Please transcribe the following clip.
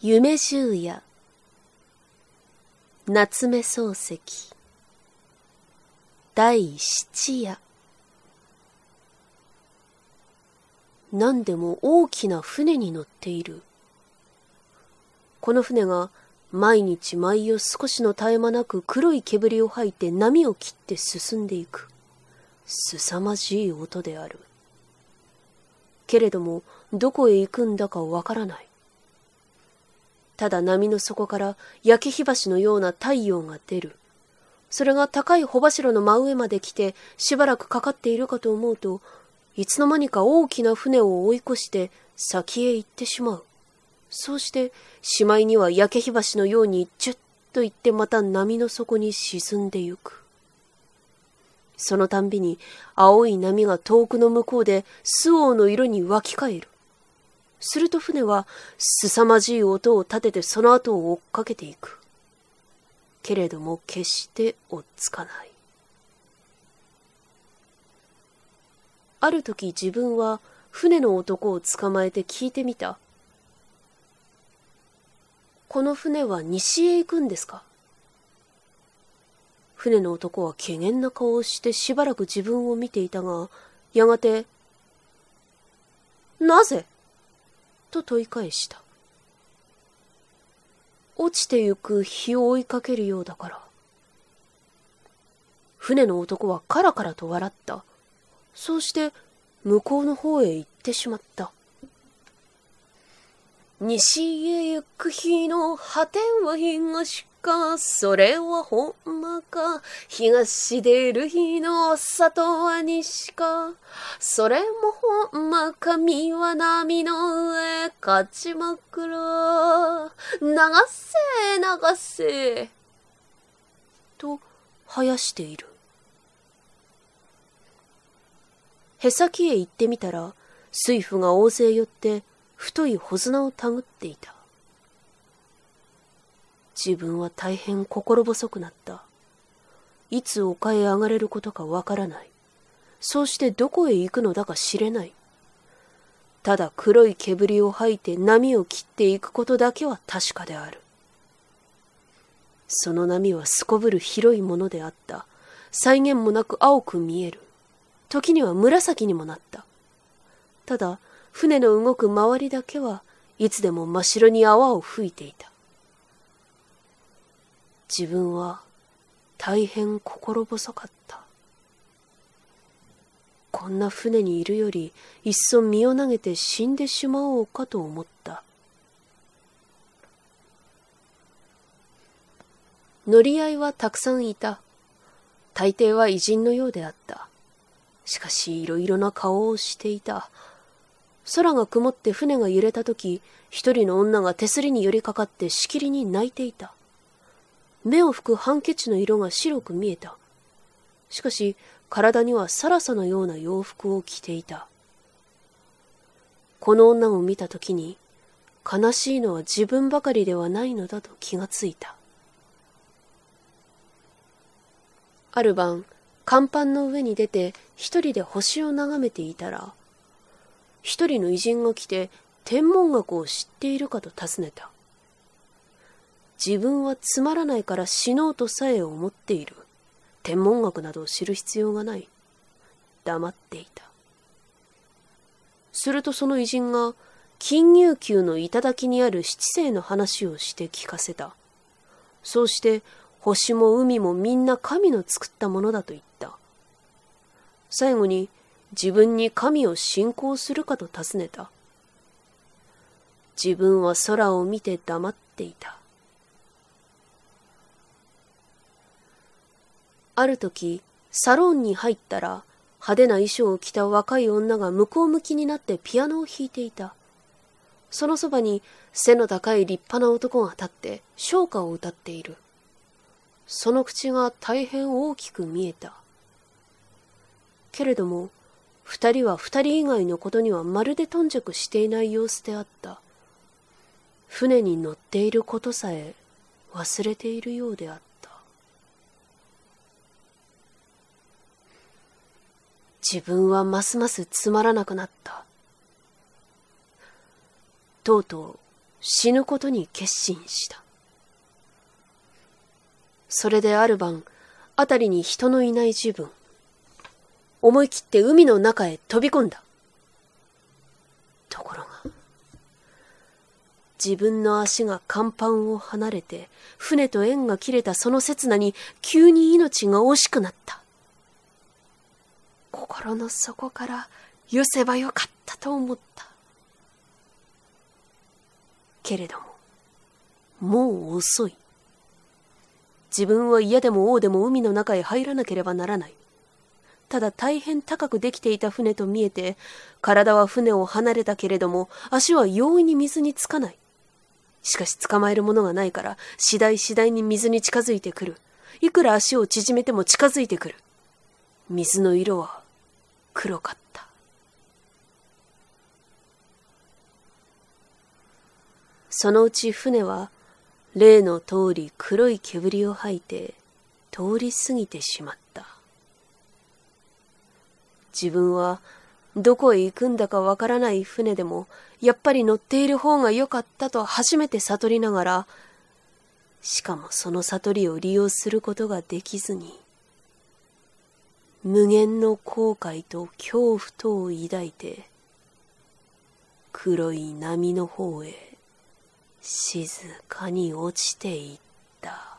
夢十夜。夏目漱石。第七夜。何でも大きな船に乗っている。この船が毎日毎夜少しの絶え間なく黒い煙を吐いて波を切って進んでいく。凄まじい音である。けれどもどこへ行くんだかわからない。ただ波の底から焼け火箸のような太陽が出る。それが高い帆柱の真上まで来てしばらくかかっているかと思うと、いつの間にか大きな船を追い越して先へ行ってしまう。そうしてしまいには焼け火箸のようにジュッと行ってまた波の底に沈んでゆく。そのたんびに青い波が遠くの向こうで周防の色に湧き返る。すると船は凄まじい音を立ててその後を追っかけていく。けれども決して追っつかない。ある時自分は船の男を捕まえて聞いてみた。この船は西へ行くんですか？船の男は怪げな顔をしてしばらく自分を見ていたが、やがて、なぜ？と問い返した。落ちてゆく日を追いかけるようだから。船の男はカラカラと笑った。そうして向こうの方へ行ってしまった。西へ行く日の果ては東か、それはほんまか。東出る日の里は西か。それもほんまか。身は波の上、勝ちまくら。流せ、流せ。と、生やしている。へさきへ行ってみたら、水夫が大勢寄って、太い穂綱をたぐっていた。自分は大変心細くなった。いつ丘へ上がれることかわからない。そうしてどこへ行くのだか知れない。ただ黒い煙を吐いて波を切っていくことだけは確かである。その波はすこぶる広いものであった。際限もなく青く見える。時には紫にもなった。ただ、船の動く周りだけはいつでも真っ白に泡を吹いていた。自分は大変心細かった。こんな船にいるよりいっそ身を投げて死んでしまおうかと思った。乗り合いはたくさんいた。大抵は偉人のようであった。しかしいろいろな顔をしていた。空が曇って船が揺れた時、一人の女が手すりに寄りかかってしきりに泣いていた。目を拭くハンケチの色が白く見えた。しかし、体にはサラサのような洋服を着ていた。この女を見たときに、悲しいのは自分ばかりではないのだと気がついた。ある晩、甲板の上に出て一人で星を眺めていたら、一人の偉人が来て天文学を知っているかと尋ねた。自分はつまらないから死のうとさえ思っている。天文学などを知る必要がない。黙っていた。するとその偉人が、金融宮の頂にある七星の話をして聞かせた。そうして、星も海もみんな神の作ったものだと言った。最後に、自分に神を信仰するかと尋ねた。自分は空を見て黙っていた。ある時、サロンに入ったら、派手な衣装を着た若い女が向こう向きになってピアノを弾いていた。そのそばに背の高い立派な男が立って唱歌を歌っている。その口が大変大きく見えた。けれども、二人は二人以外のことにはまるで頓着していない様子であった。船に乗っていることさえ忘れているようであった。自分はますますつまらなくなった。とうとう死ぬことに決心した。それである晩、あたりに人のいない自分、思い切って海の中へ飛び込んだ。ところが、自分の足が甲板を離れて、船と縁が切れたその刹那に、急に命が惜しくなった。心の底から寄せばよかったと思った。けれども、もう遅い。自分は嫌でも王でも海の中へ入らなければならない。ただ大変高くできていた船と見えて、体は船を離れたけれども、足は容易に水につかない。しかし捕まえるものがないから、次第次第に水に近づいてくる。いくら足を縮めても近づいてくる。水の色は黒かった。そのうち船は例の通り黒い煙を吐いて通り過ぎてしまった。自分はどこへ行くんだかわからない船でもやっぱり乗っている方が良かったと初めて悟りながら、しかもその悟りを利用することができずに、無限の後悔と恐怖とを抱いて、黒い波の方へ静かに落ちていった。